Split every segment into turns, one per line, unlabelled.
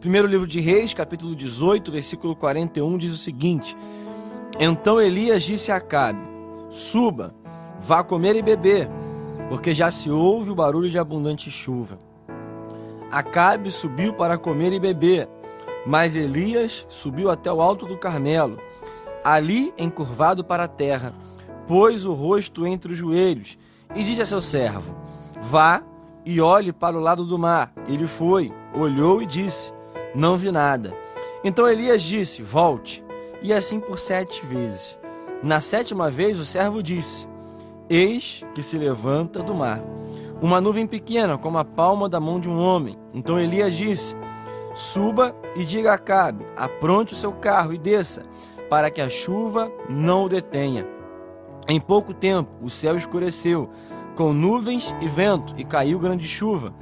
Primeiro livro de Reis, capítulo 18, versículo 41, diz o seguinte: Então Elias disse a Acabe: Suba, vá comer e beber, porque já se ouve o barulho de abundante chuva. Acabe subiu para comer e beber, mas Elias subiu até o alto do Carmelo, ali encurvado para a terra, pôs o rosto entre os joelhos e disse a seu servo: Vá e olhe para o lado do mar. Ele foi, olhou e disse: não vi nada. Então Elias disse: Volte. E assim por sete vezes. Na sétima vez o servo disse: Eis que se levanta do mar uma nuvem pequena, como a palma da mão de um homem. Então Elias disse: Suba e diga a Acabe: apronte o seu carro e desça, para que a chuva não o detenha. Em pouco tempo o céu escureceu, com nuvens e vento, e caiu grande chuva.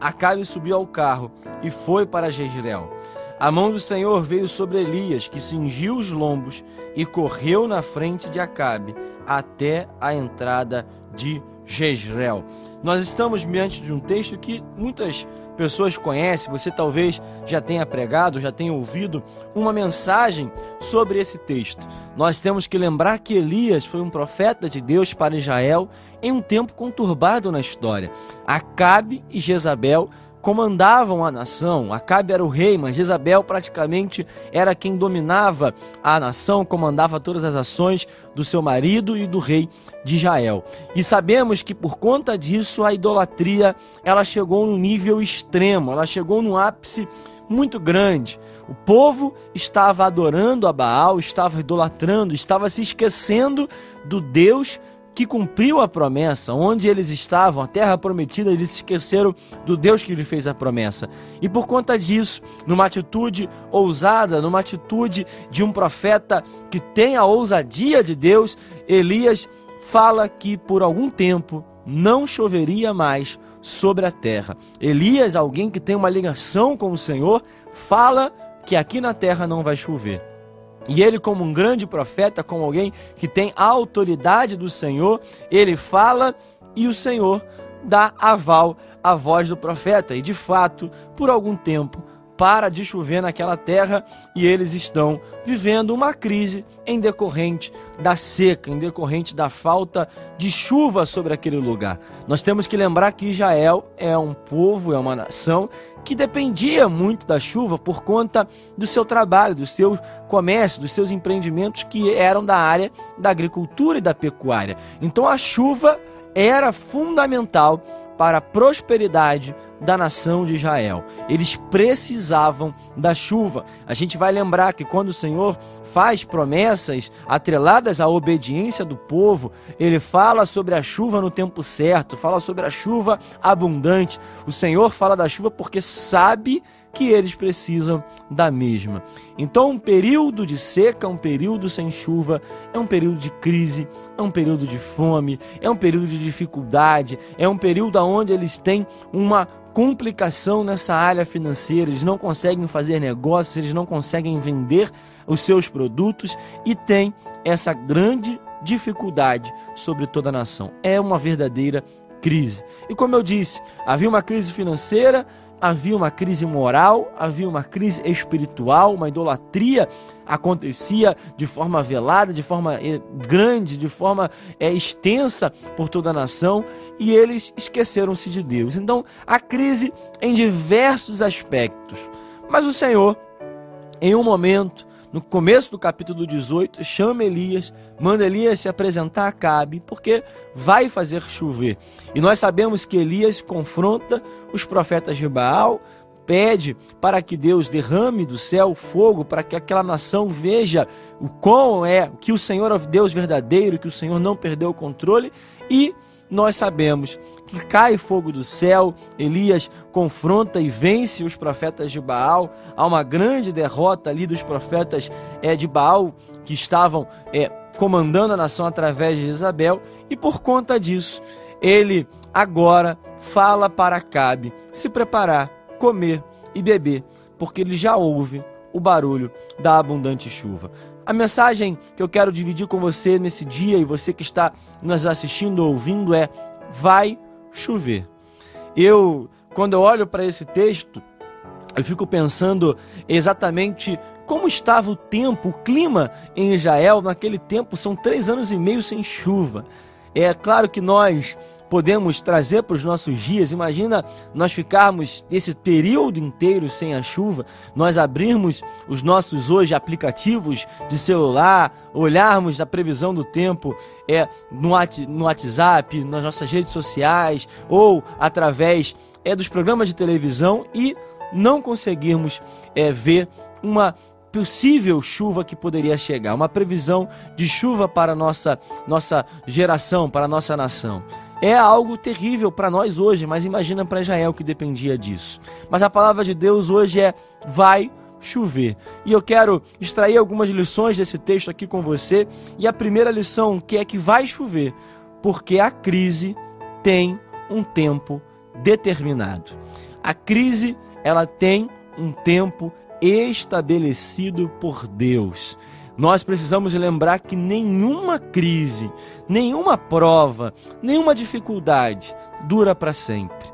Acabe subiu ao carro e foi para Jezreel. A mão do Senhor veio sobre Elias, que cingiu os lombos e correu na frente de Acabe até a entrada de Jezreel. Nós estamos diante de um texto que muitas pessoas conhecem, você talvez já tenha pregado, já tenha ouvido uma mensagem sobre esse texto. Nós temos que lembrar que Elias foi um profeta de Deus para Israel em um tempo conturbado na história. Acabe e Jezabel comandavam a nação. Acabe era o rei, mas Jezabel praticamente era quem dominava a nação, comandava todas as ações do seu marido e do rei de Israel. E sabemos que por conta disso a idolatria ela chegou no nível extremo, ela chegou no ápice muito grande. O povo estava adorando a Baal, estava idolatrando, estava se esquecendo do Deus que cumpriu a promessa, onde eles estavam, a terra prometida, eles esqueceram do Deus que lhe fez a promessa. E por conta disso, numa atitude ousada, numa atitude de um profeta que tem a ousadia de Deus, Elias fala que por algum tempo não choveria mais sobre a terra. Elias, alguém que tem uma ligação com o Senhor, fala que aqui na terra não vai chover. E ele, como um grande profeta, como alguém que tem a autoridade do Senhor, ele fala e o Senhor dá aval à voz do profeta. E de fato, por algum tempo, para de chover naquela terra e eles estão vivendo uma crise em decorrente da seca, em decorrente da falta de chuva sobre aquele lugar. Nós temos que lembrar que Israel é um povo, é uma nação que dependia muito da chuva por conta do seu trabalho, do seu comércio, dos seus empreendimentos que eram da área da agricultura e da pecuária. Então a chuva era fundamental para a prosperidade da nação de Israel. Eles precisavam da chuva. A gente vai lembrar que quando o Senhor faz promessas atreladas à obediência do povo, ele fala sobre a chuva no tempo certo, fala sobre a chuva abundante. O Senhor fala da chuva porque sabe que eles precisam da mesma. Então, um período de seca, um período sem chuva, é um período de crise, é um período de fome, é um período de dificuldade, é um período onde eles têm uma complicação nessa área financeira, eles não conseguem fazer negócios, eles não conseguem vender os seus produtos e tem essa grande dificuldade sobre toda a nação. É uma verdadeira crise. E como eu disse, havia uma crise financeira, havia uma crise moral, havia uma crise espiritual, uma idolatria acontecia de forma velada, de forma eh, grande, de forma é, extensa por toda a nação e eles esqueceram-se de Deus. Então, a crise em diversos aspectos. Mas o Senhor, em um momento, no começo do capítulo 18, chama Elias, manda Elias se apresentar a Cabe, porque vai fazer chover. E nós sabemos que Elias confronta os profetas de Baal, pede para que Deus derrame do céu fogo, para que aquela nação veja o quão é, que o Senhor é Deus verdadeiro, que o Senhor não perdeu o controle e nós sabemos que cai fogo do céu, Elias confronta e vence os profetas de Baal, há uma grande derrota ali dos profetas é, de Baal que estavam é, comandando a nação através de Isabel, e por conta disso, ele agora fala para Acabe se preparar, comer e beber, porque ele já ouve o barulho da abundante chuva. A mensagem que eu quero dividir com você nesse dia e você que está nos assistindo ou ouvindo é: vai chover. Eu, quando eu olho para esse texto, eu fico pensando exatamente como estava o tempo, o clima em Israel naquele tempo. São três anos e meio sem chuva. É claro que nós podemos trazer para os nossos dias. Imagina nós ficarmos esse período inteiro sem a chuva, nós abrirmos os nossos hoje aplicativos de celular, olharmos a previsão do tempo é no, no WhatsApp, nas nossas redes sociais ou através é dos programas de televisão e não conseguirmos é, ver uma possível chuva que poderia chegar, uma previsão de chuva para nossa, nossa geração, para nossa nação. É algo terrível para nós hoje, mas imagina para Israel que dependia disso. Mas a palavra de Deus hoje é: vai chover. E eu quero extrair algumas lições desse texto aqui com você. E a primeira lição que é que vai chover, porque a crise tem um tempo determinado. A crise, ela tem um tempo estabelecido por Deus. Nós precisamos lembrar que nenhuma crise, nenhuma prova, nenhuma dificuldade dura para sempre.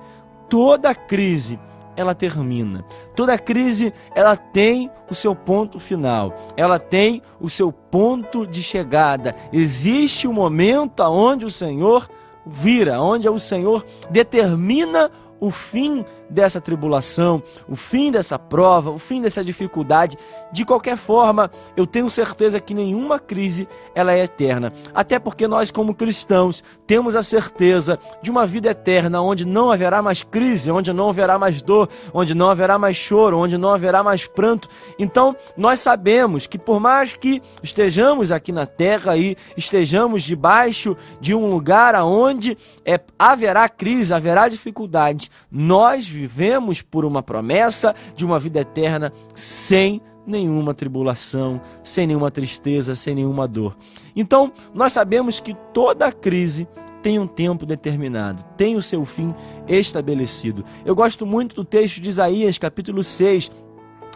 Toda crise ela termina. Toda crise ela tem o seu ponto final. Ela tem o seu ponto de chegada. Existe um momento aonde o Senhor vira, onde o Senhor determina o fim dessa tribulação, o fim dessa prova, o fim dessa dificuldade. De qualquer forma, eu tenho certeza que nenhuma crise ela é eterna. Até porque nós como cristãos temos a certeza de uma vida eterna onde não haverá mais crise, onde não haverá mais dor, onde não haverá mais choro, onde não haverá mais pranto. Então, nós sabemos que por mais que estejamos aqui na terra e estejamos debaixo de um lugar aonde é, haverá crise, haverá dificuldade, nós vivemos por uma promessa de uma vida eterna sem nenhuma tribulação, sem nenhuma tristeza, sem nenhuma dor. Então, nós sabemos que toda crise tem um tempo determinado, tem o seu fim estabelecido. Eu gosto muito do texto de Isaías, capítulo 6,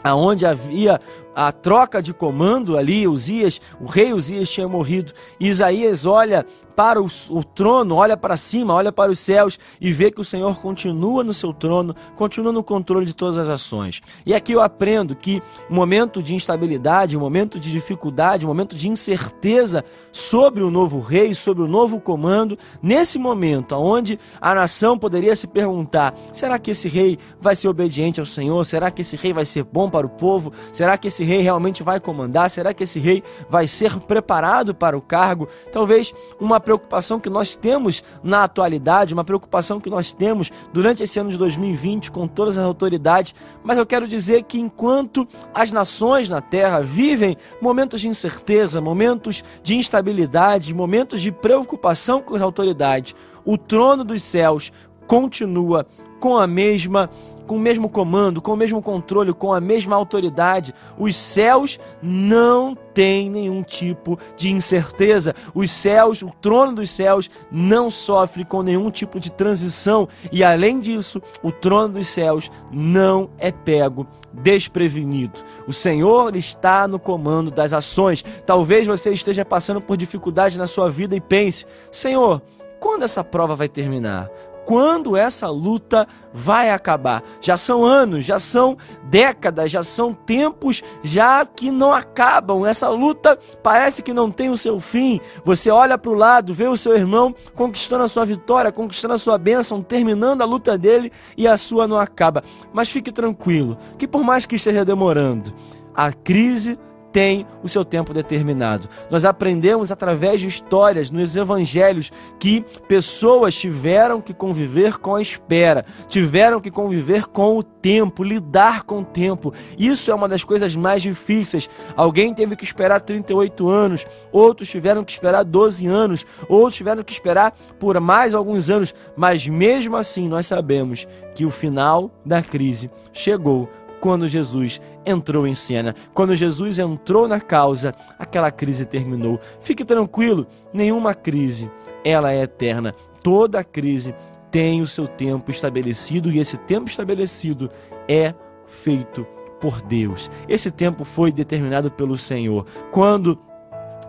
aonde havia a troca de comando ali, Uzias, o rei Uzias tinha morrido. Isaías olha para o, o, trono, olha para cima, olha para os céus e vê que o Senhor continua no seu trono, continua no controle de todas as ações. E aqui eu aprendo que momento de instabilidade, momento de dificuldade, momento de incerteza sobre o novo rei, sobre o novo comando, nesse momento onde a nação poderia se perguntar: será que esse rei vai ser obediente ao Senhor? Será que esse rei vai ser bom para o povo? Será que esse esse rei realmente vai comandar? Será que esse rei vai ser preparado para o cargo? Talvez uma preocupação que nós temos na atualidade, uma preocupação que nós temos durante esse ano de 2020 com todas as autoridades, mas eu quero dizer que enquanto as nações na terra vivem momentos de incerteza, momentos de instabilidade, momentos de preocupação com as autoridades, o trono dos céus continua com a mesma com o mesmo comando, com o mesmo controle, com a mesma autoridade. Os céus não têm nenhum tipo de incerteza. Os céus, o trono dos céus, não sofre com nenhum tipo de transição. E além disso, o trono dos céus não é pego desprevenido. O Senhor está no comando das ações. Talvez você esteja passando por dificuldade na sua vida e pense: Senhor, quando essa prova vai terminar? Quando essa luta vai acabar. Já são anos, já são décadas, já são tempos já que não acabam. Essa luta parece que não tem o seu fim. Você olha para o lado, vê o seu irmão conquistando a sua vitória, conquistando a sua bênção, terminando a luta dele e a sua não acaba. Mas fique tranquilo, que por mais que esteja demorando, a crise tem o seu tempo determinado. Nós aprendemos através de histórias nos evangelhos que pessoas tiveram que conviver com a espera, tiveram que conviver com o tempo, lidar com o tempo. Isso é uma das coisas mais difíceis. Alguém teve que esperar 38 anos, outros tiveram que esperar 12 anos, outros tiveram que esperar por mais alguns anos, mas mesmo assim nós sabemos que o final da crise chegou quando Jesus entrou em cena. Quando Jesus entrou na causa, aquela crise terminou. Fique tranquilo, nenhuma crise ela é eterna. Toda crise tem o seu tempo estabelecido e esse tempo estabelecido é feito por Deus. Esse tempo foi determinado pelo Senhor. Quando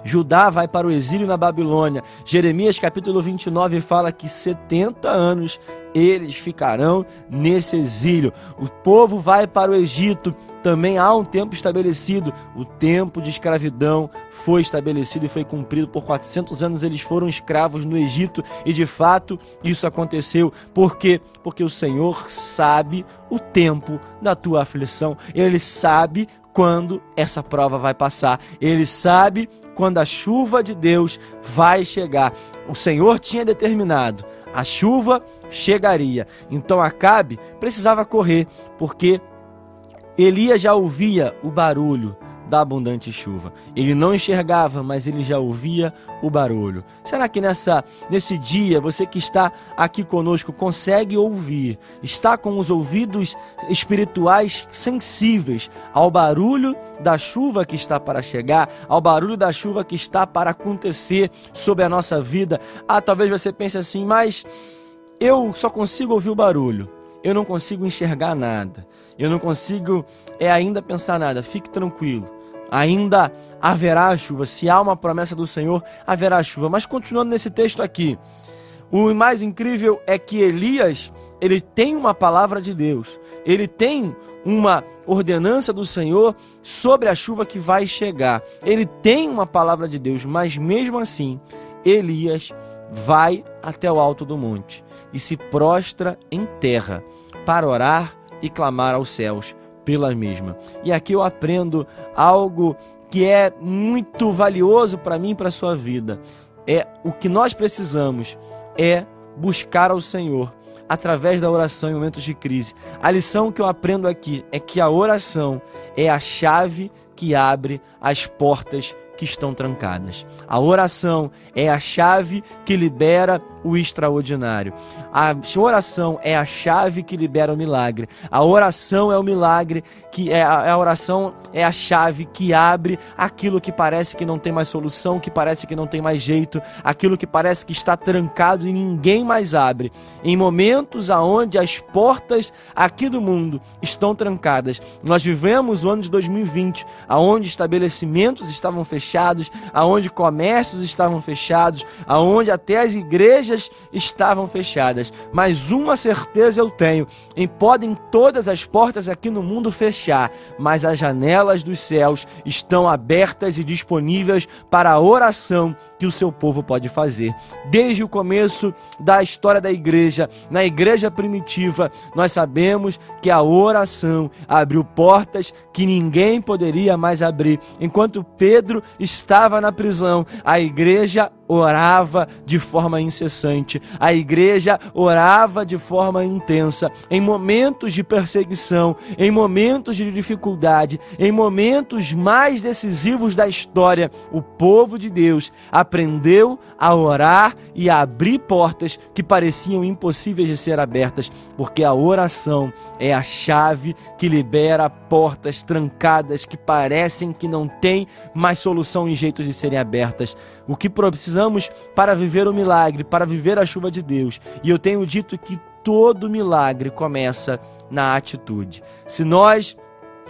Judá vai para o exílio na Babilônia. Jeremias capítulo 29 fala que 70 anos eles ficarão nesse exílio. O povo vai para o Egito, também há um tempo estabelecido. O tempo de escravidão foi estabelecido e foi cumprido por 400 anos. Eles foram escravos no Egito e de fato isso aconteceu. Por quê? Porque o Senhor sabe o tempo da tua aflição. Ele sabe quando essa prova vai passar. Ele sabe quando a chuva de Deus vai chegar. O Senhor tinha determinado, a chuva chegaria. Então Acabe precisava correr, porque Elias já ouvia o barulho da abundante chuva. Ele não enxergava, mas ele já ouvia o barulho. Será que nessa nesse dia você que está aqui conosco consegue ouvir? Está com os ouvidos espirituais sensíveis ao barulho da chuva que está para chegar, ao barulho da chuva que está para acontecer sobre a nossa vida? Ah, talvez você pense assim, mas eu só consigo ouvir o barulho eu não consigo enxergar nada, eu não consigo é ainda pensar nada. Fique tranquilo ainda haverá chuva. Se há uma promessa do Senhor, haverá chuva. Mas continuando nesse texto aqui, o mais incrível é que Elias, ele tem uma palavra de Deus. Ele tem uma ordenança do Senhor sobre a chuva que vai chegar. Ele tem uma palavra de Deus, mas mesmo assim, Elias vai até o alto do monte e se prostra em terra para orar e clamar aos céus pela mesma. E aqui eu aprendo algo que é muito valioso para mim e para a sua vida. É o que nós precisamos é buscar ao Senhor através da oração em momentos de crise. A lição que eu aprendo aqui é que a oração é a chave que abre as portas que estão trancadas. A oração é a chave que libera o extraordinário. A oração é a chave que libera o milagre. A oração é o milagre que é a, oração é a chave que abre aquilo que parece que não tem mais solução, que parece que não tem mais jeito, aquilo que parece que está trancado e ninguém mais abre. Em momentos aonde as portas aqui do mundo estão trancadas. Nós vivemos o ano de 2020, aonde estabelecimentos estavam fechados, aonde comércios estavam fechados, aonde até as igrejas igrejas estavam fechadas, mas uma certeza eu tenho: em podem todas as portas aqui no mundo fechar, mas as janelas dos céus estão abertas e disponíveis para a oração que o seu povo pode fazer. Desde o começo da história da igreja, na igreja primitiva, nós sabemos que a oração abriu portas que ninguém poderia mais abrir. Enquanto Pedro estava na prisão, a igreja orava de forma incessante, a igreja orava de forma intensa, em momentos de perseguição, em momentos de dificuldade, em momentos mais decisivos da história, o povo de Deus aprendeu a orar e a abrir portas que pareciam impossíveis de ser abertas, porque a oração é a chave que libera portas trancadas que parecem que não tem mais solução e jeito de serem abertas. O que precisamos para viver o milagre, para viver a chuva de Deus. E eu tenho dito que todo milagre começa na atitude. Se nós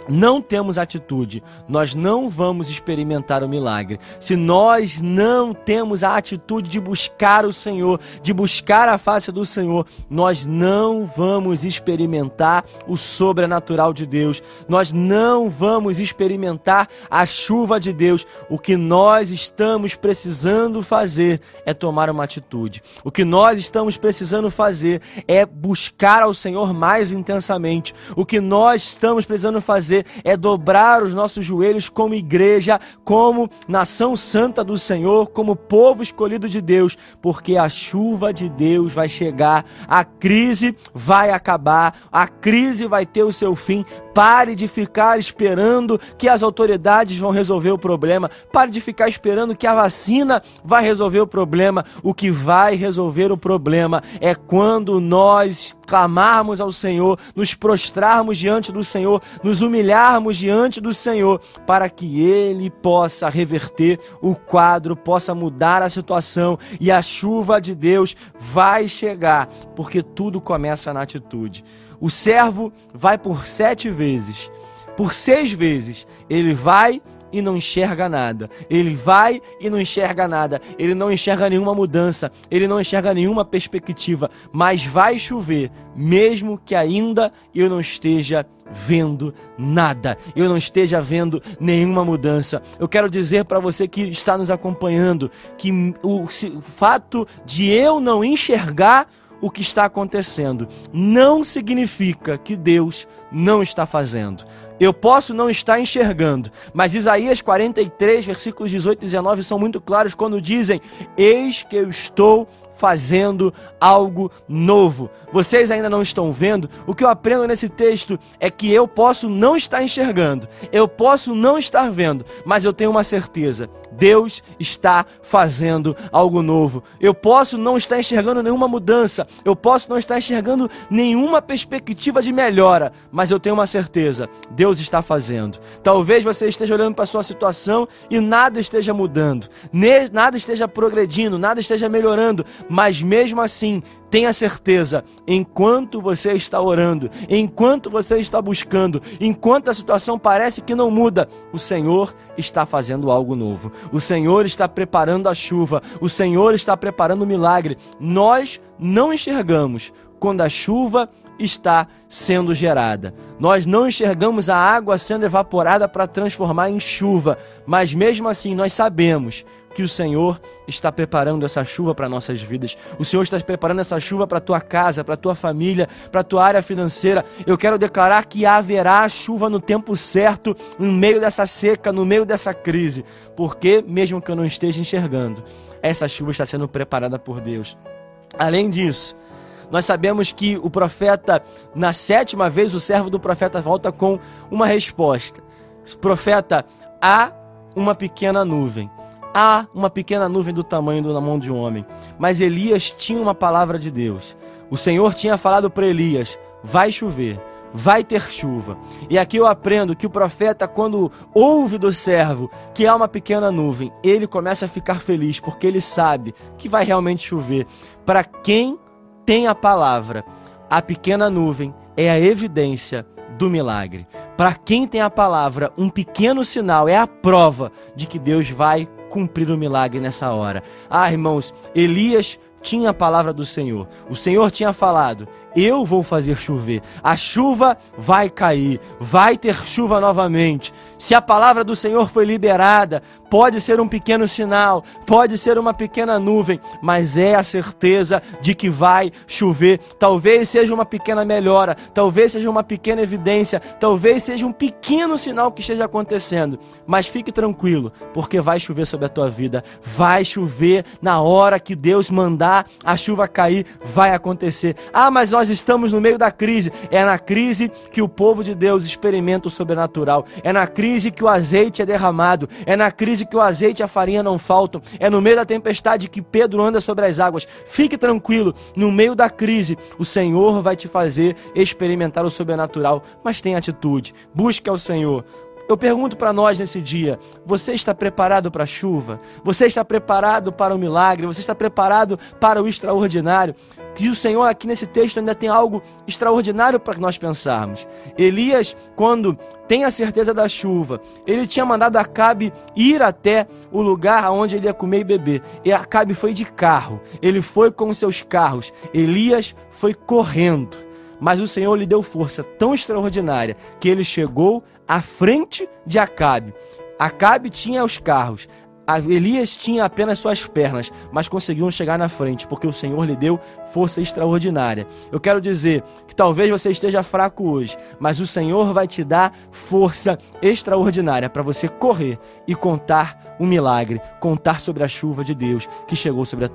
não temos atitude, nós não vamos experimentar o milagre. Se nós não temos a atitude de buscar o Senhor, de buscar a face do Senhor, nós não vamos experimentar o sobrenatural de Deus. Nós não vamos experimentar a chuva de Deus. O que nós estamos precisando fazer é tomar uma atitude. O que nós estamos precisando fazer é buscar ao Senhor mais intensamente. O que nós estamos precisando fazer fazer é dobrar os nossos joelhos como igreja, como nação santa do Senhor, como povo escolhido de Deus, porque a chuva de Deus vai chegar, a crise vai acabar, a crise vai ter o seu fim. Pare de ficar esperando que as autoridades vão resolver o problema. Pare de ficar esperando que a vacina vai resolver o problema. O que vai resolver o problema é quando nós clamarmos ao Senhor, nos prostrarmos diante do Senhor, nos humilharmos diante do Senhor, para que Ele possa reverter o quadro, possa mudar a situação e a chuva de Deus vai chegar, porque tudo começa na atitude. O servo vai por sete vezes, por seis vezes, ele vai e não enxerga nada. Ele vai e não enxerga nada. Ele não enxerga nenhuma mudança. Ele não enxerga nenhuma perspectiva. Mas vai chover, mesmo que ainda eu não esteja vendo nada, eu não esteja vendo nenhuma mudança. Eu quero dizer para você que está nos acompanhando que o fato de eu não enxergar o que está acontecendo não significa que Deus não está fazendo. Eu posso não estar enxergando, mas Isaías 43, versículos 18 e 19 são muito claros quando dizem: Eis que eu estou fazendo algo novo. Vocês ainda não estão vendo? O que eu aprendo nesse texto é que eu posso não estar enxergando, eu posso não estar vendo, mas eu tenho uma certeza: Deus está fazendo algo novo. Eu posso não estar enxergando nenhuma mudança, eu posso não estar enxergando nenhuma perspectiva de melhora, mas eu tenho uma certeza: Deus está fazendo. Talvez você esteja olhando para a sua situação e nada esteja mudando, nada esteja progredindo, nada esteja melhorando, mas mesmo assim, tenha certeza, enquanto você está orando, enquanto você está buscando, enquanto a situação parece que não muda, o Senhor está fazendo algo novo. O Senhor está preparando a chuva, o Senhor está preparando o milagre. Nós não enxergamos quando a chuva está sendo gerada. Nós não enxergamos a água sendo evaporada para transformar em chuva, mas mesmo assim nós sabemos que o Senhor está preparando essa chuva para nossas vidas. O Senhor está preparando essa chuva para tua casa, para tua família, para tua área financeira. Eu quero declarar que haverá chuva no tempo certo, no meio dessa seca, no meio dessa crise, porque mesmo que eu não esteja enxergando, essa chuva está sendo preparada por Deus. Além disso, nós sabemos que o profeta, na sétima vez, o servo do profeta volta com uma resposta. Profeta, há uma pequena nuvem. Há uma pequena nuvem do tamanho da mão de um homem. Mas Elias tinha uma palavra de Deus. O Senhor tinha falado para Elias: vai chover, vai ter chuva. E aqui eu aprendo que o profeta, quando ouve do servo que há uma pequena nuvem, ele começa a ficar feliz, porque ele sabe que vai realmente chover. Para quem tem a palavra, a pequena nuvem é a evidência do milagre. Para quem tem a palavra, um pequeno sinal é a prova de que Deus vai cumprir o milagre nessa hora. Ah, irmãos, Elias tinha a palavra do Senhor. O Senhor tinha falado: Eu vou fazer chover. A chuva vai cair. Vai ter chuva novamente. Se a palavra do Senhor foi liberada, pode ser um pequeno sinal, pode ser uma pequena nuvem, mas é a certeza de que vai chover. Talvez seja uma pequena melhora, talvez seja uma pequena evidência, talvez seja um pequeno sinal que esteja acontecendo, mas fique tranquilo, porque vai chover sobre a tua vida. Vai chover na hora que Deus mandar a chuva cair, vai acontecer. Ah, mas nós estamos no meio da crise. É na crise que o povo de Deus experimenta o sobrenatural. É na crise que o azeite é derramado, é na crise que o azeite e a farinha não faltam, é no meio da tempestade que Pedro anda sobre as águas. Fique tranquilo, no meio da crise, o Senhor vai te fazer experimentar o sobrenatural, mas tenha atitude, busque ao Senhor. Eu pergunto para nós nesse dia: você está preparado para a chuva? Você está preparado para o milagre? Você está preparado para o extraordinário? Que o Senhor aqui nesse texto ainda tem algo extraordinário para nós pensarmos. Elias, quando tem a certeza da chuva, ele tinha mandado Acabe ir até o lugar onde ele ia comer e beber. E Acabe foi de carro, ele foi com seus carros. Elias foi correndo. Mas o Senhor lhe deu força tão extraordinária que ele chegou à frente de Acabe. Acabe tinha os carros, Elias tinha apenas suas pernas, mas conseguiu chegar na frente, porque o Senhor lhe deu força extraordinária. Eu quero dizer que talvez você esteja fraco hoje, mas o Senhor vai te dar força extraordinária para você correr e contar um milagre, contar sobre a chuva de Deus que chegou sobre a tua